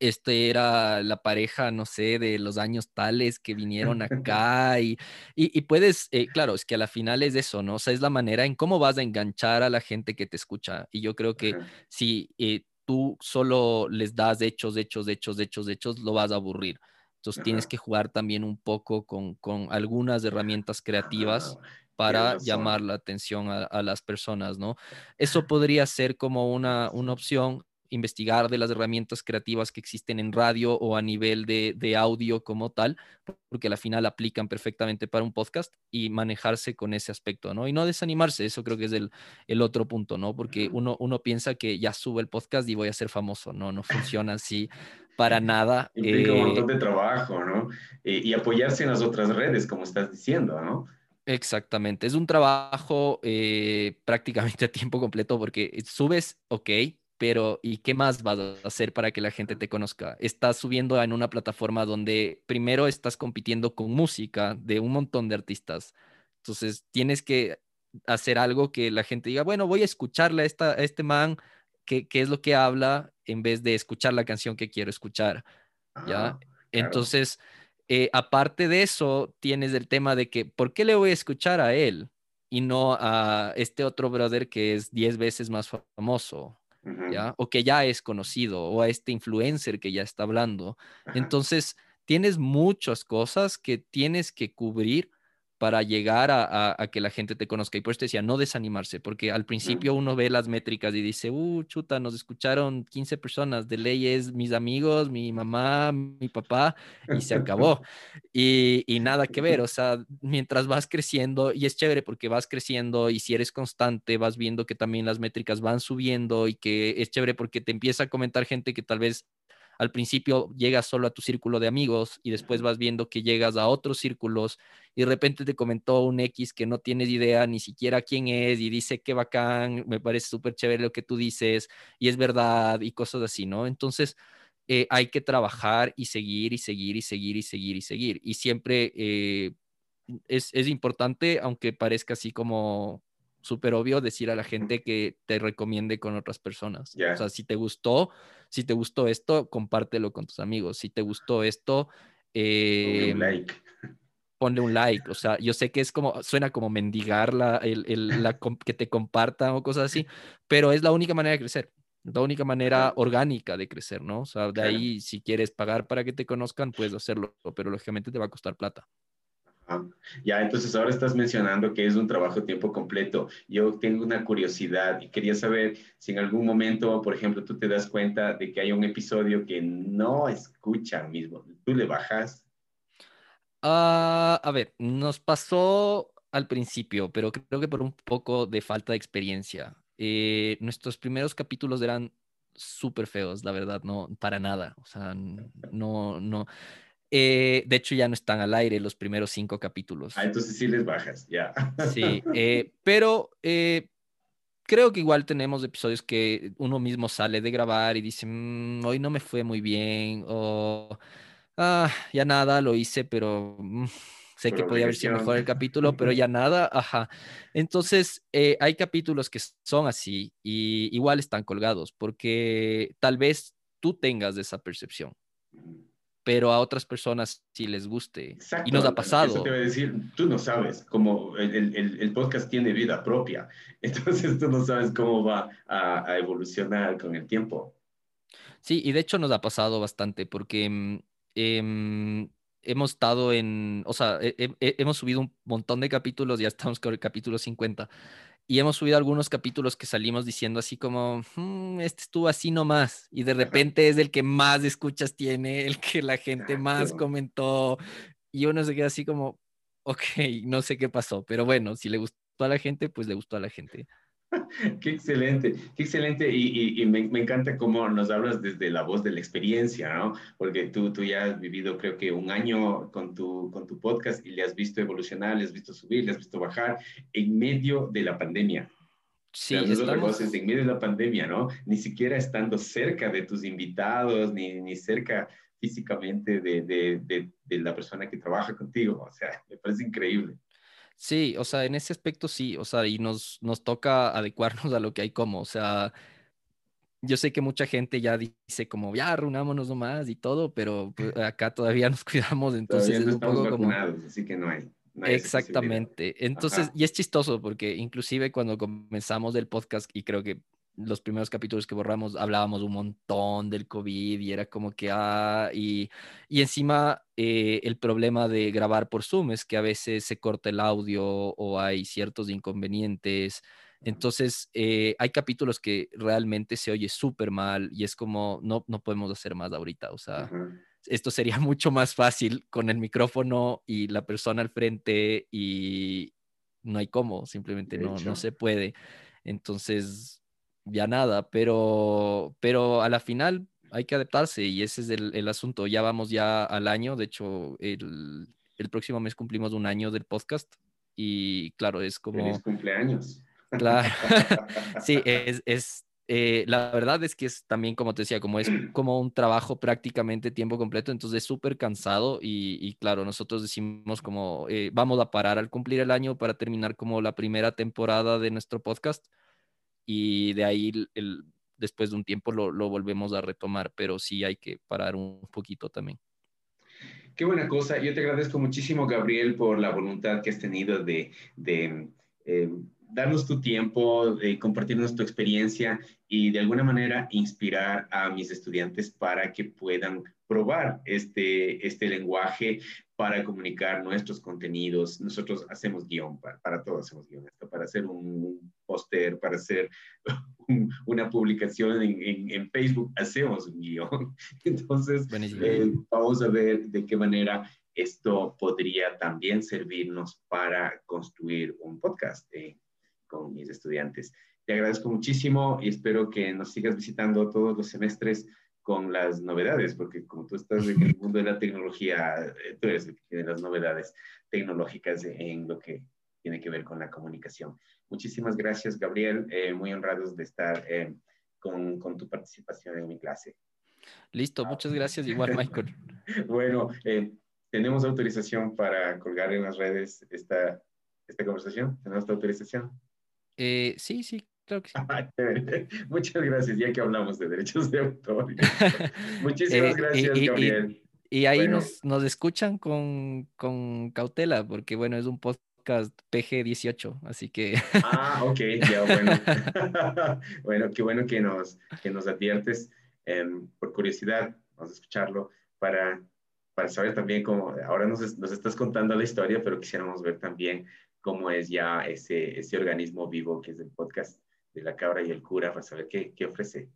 este era la pareja, no sé, de los años tales que vinieron acá y, y, puedes, eh, claro, es que a la final es eso, ¿no? O sea, es la manera en cómo vas a enganchar a la gente que te escucha. Y yo creo que si eh, tú solo les das hechos, hechos, hechos, hechos, hechos, lo vas a aburrir. Entonces tienes que jugar también un poco con, con algunas herramientas creativas para llamar la atención a, a, las personas, ¿no? Eso podría ser como una, una opción investigar de las herramientas creativas que existen en radio o a nivel de, audio como tal, porque al final aplican perfectamente para un podcast y manejarse con ese aspecto, ¿no? Y no desanimarse, eso creo que es el, el otro punto, ¿no? Porque uno, uno piensa que ya sube el podcast y voy a ser famoso, no, no funciona así para nada. Implica un montón eh, de trabajo, ¿no? y apoyarse en las otras redes, como estás diciendo, ¿no? Exactamente, es un trabajo eh, prácticamente a tiempo completo porque subes, ok, pero ¿y qué más vas a hacer para que la gente te conozca? Estás subiendo en una plataforma donde primero estás compitiendo con música de un montón de artistas. Entonces tienes que hacer algo que la gente diga, bueno, voy a escucharle a, esta, este man, qué, es lo que habla, en vez de escuchar la canción que quiero escuchar. ¿Ya? Ah, Entonces, eh, aparte de eso, tienes el tema de que, ¿por qué le voy a escuchar a él? y no a este otro brother que es 10 veces más famoso ¿ya? O que ya es conocido, o a este influencer que ya está hablando. Entonces, tienes muchas cosas que tienes que cubrir para llegar a, que la gente te conozca. Y por eso te decía, no desanimarse, porque al principio uno ve las métricas y dice, uh, chuta, nos escucharon 15 personas, de leyes, mis amigos, mi mamá, mi papá, y se acabó. Y, y nada que ver, o sea, mientras vas creciendo, y es chévere porque vas creciendo y si eres constante, vas viendo que también las métricas van subiendo y que es chévere porque te empieza a comentar gente que tal vez al principio llegas solo a tu círculo de amigos y después vas viendo que llegas a otros círculos y de repente te comentó un X que no tienes idea ni siquiera quién es y dice qué bacán, me parece súper chévere lo que tú dices y es verdad y cosas así, ¿no? Entonces eh, hay que trabajar y seguir y seguir y seguir y seguir y seguir y siempre eh, es, es importante, aunque parezca así como súper obvio decir a la gente que te recomiende con otras personas. O sea, si te gustó, si te gustó esto, compártelo con tus amigos. Si te gustó esto, eh, ponle un like. Ponle un like. O sea, yo sé que es como, suena como mendigar la, el, el, la, que te compartan o cosas así, pero es la única manera de crecer. La única manera orgánica de crecer, ¿no? O sea, de ahí, si quieres pagar para que te conozcan, puedes hacerlo, pero lógicamente te va a costar plata. Ya, entonces ahora estás mencionando que es un trabajo tiempo completo. Yo tengo una curiosidad y quería saber si en algún momento, por ejemplo, tú te das cuenta de que hay un episodio que no escucha mismo. ¿Tú le bajas? Ah, a ver, nos pasó al principio, pero creo que por un poco de falta de experiencia. Eh, nuestros primeros capítulos eran súper feos, la verdad, no, para nada. O sea, no, no. Eh, de hecho, ya no están al aire los primeros cinco capítulos. Ah, entonces sí les bajas, ya. Sí, eh, pero eh, creo que igual tenemos episodios que uno mismo sale de grabar y dice, mm, hoy no me fue muy bien, o ah, ya nada, lo hice, pero mm, sé que podía haber sido mejor el capítulo, pero ya nada, ajá. Entonces, hay capítulos que son así y igual están colgados, porque tal vez tú tengas esa percepción pero a otras personas sí les guste. Exacto. Y nos ha pasado. Eso te voy a decir, tú no sabes cómo el, el, el podcast tiene vida propia, entonces tú no sabes cómo va a, a, evolucionar con el tiempo. Sí, y de hecho nos ha pasado bastante porque eh, hemos estado en, o sea, hemos subido un montón de capítulos, ya estamos con el capítulo 50 y hemos subido algunos capítulos que salimos diciendo así como, mm, este estuvo así nomás, y de repente es el que más escuchas tiene, el que la gente más comentó, y uno se queda así como, ok, no sé qué pasó, pero bueno, si le gustó a la gente, pues le gustó a la gente. Qué excelente, qué excelente. Y, me, encanta cómo nos hablas desde la voz de la experiencia, ¿no? Porque tú, tú ya has vivido, creo que un año con tu, con tu podcast y le has visto evolucionar, le has visto subir, le has visto bajar en medio de la pandemia. Sí, estamos... en medio de la pandemia, ¿no? Ni siquiera estando cerca de tus invitados, ni, ni cerca físicamente de, de, de la persona que trabaja contigo. O sea, me parece increíble. Sí, o sea, en ese aspecto sí, o sea, y nos, nos toca adecuarnos a lo que hay como, o sea, yo sé que mucha gente ya dice como, ya, reunámonos nomás y todo, pero pues, acá todavía nos cuidamos, entonces es un poco como... Así que no hay. Exactamente. Entonces, y es chistoso porque inclusive cuando comenzamos el podcast, y creo que los primeros capítulos que borramos hablábamos un montón del COVID y era como que, ah, y, y encima eh, el problema de grabar por Zoom es que a veces se corta el audio o hay ciertos inconvenientes. Entonces, eh, hay capítulos que realmente se oye súper mal y es como, no, no podemos hacer más ahorita. O sea, esto sería mucho más fácil con el micrófono y la persona al frente y no hay cómo, simplemente no, no se puede. Entonces, ya nada, pero, pero a la final hay que adaptarse y ese es el, asunto. Ya vamos ya al año, de hecho, el, próximo mes cumplimos un año del podcast y claro, es como... Feliz cumpleaños. Claro, sí, es, es eh, la verdad es que es también, como te decía, como es como un trabajo prácticamente tiempo completo, entonces es súper cansado y, claro, nosotros decimos como eh, vamos a parar al cumplir el año para terminar como la primera temporada de nuestro podcast y de ahí el, después de un tiempo lo, volvemos a retomar, pero sí hay que parar un poquito también. Qué buena cosa. Yo te agradezco muchísimo, Gabriel, por la voluntad que has tenido de, de eh, darnos tu tiempo, de compartirnos tu experiencia y de alguna manera inspirar a mis estudiantes para que puedan probar este, este lenguaje para comunicar nuestros contenidos. Nosotros hacemos guion, para, para todo hacemos guion, para hacer un póster, para hacer una publicación en, en, Facebook, hacemos un guion. Entonces, eh, vamos a ver de qué manera esto podría también servirnos para construir un podcast eh, con mis estudiantes. Te agradezco muchísimo y espero que nos sigas visitando todos los semestres con las novedades, porque como tú estás en el mundo de la tecnología, eh, tú eres el que tiene las novedades tecnológicas en lo que tiene que ver con la comunicación. Muchísimas gracias, Gabriel. Eh, muy honrados de estar eh, con, con, tu participación en mi clase. Listo, muchas gracias igual, Michael. bueno, ¿tenemos autorización para colgar en las redes esta, esta conversación? ¿Tenemos esta autorización? sí, sí, Ah, Muchas gracias, ya que hablamos de derechos de autor. Muchísimas eh, gracias, y, Gabriel. Y, ahí nos, nos, escuchan con, con, cautela, porque bueno, es un podcast PG-18, así que... Ah, ok, ya, bueno. bueno, qué bueno que nos, que nos adviertes. Em, por curiosidad, vamos a escucharlo para, para saber también cómo, ahora nos, nos estás contando la historia, pero quisiéramos ver también cómo es ya ese, ese organismo vivo que es el podcast de la cabra y el cura para saber qué, qué ofrece.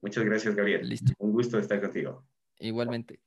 Muchas gracias, Gabriel. Listo. Un gusto estar contigo. Igualmente.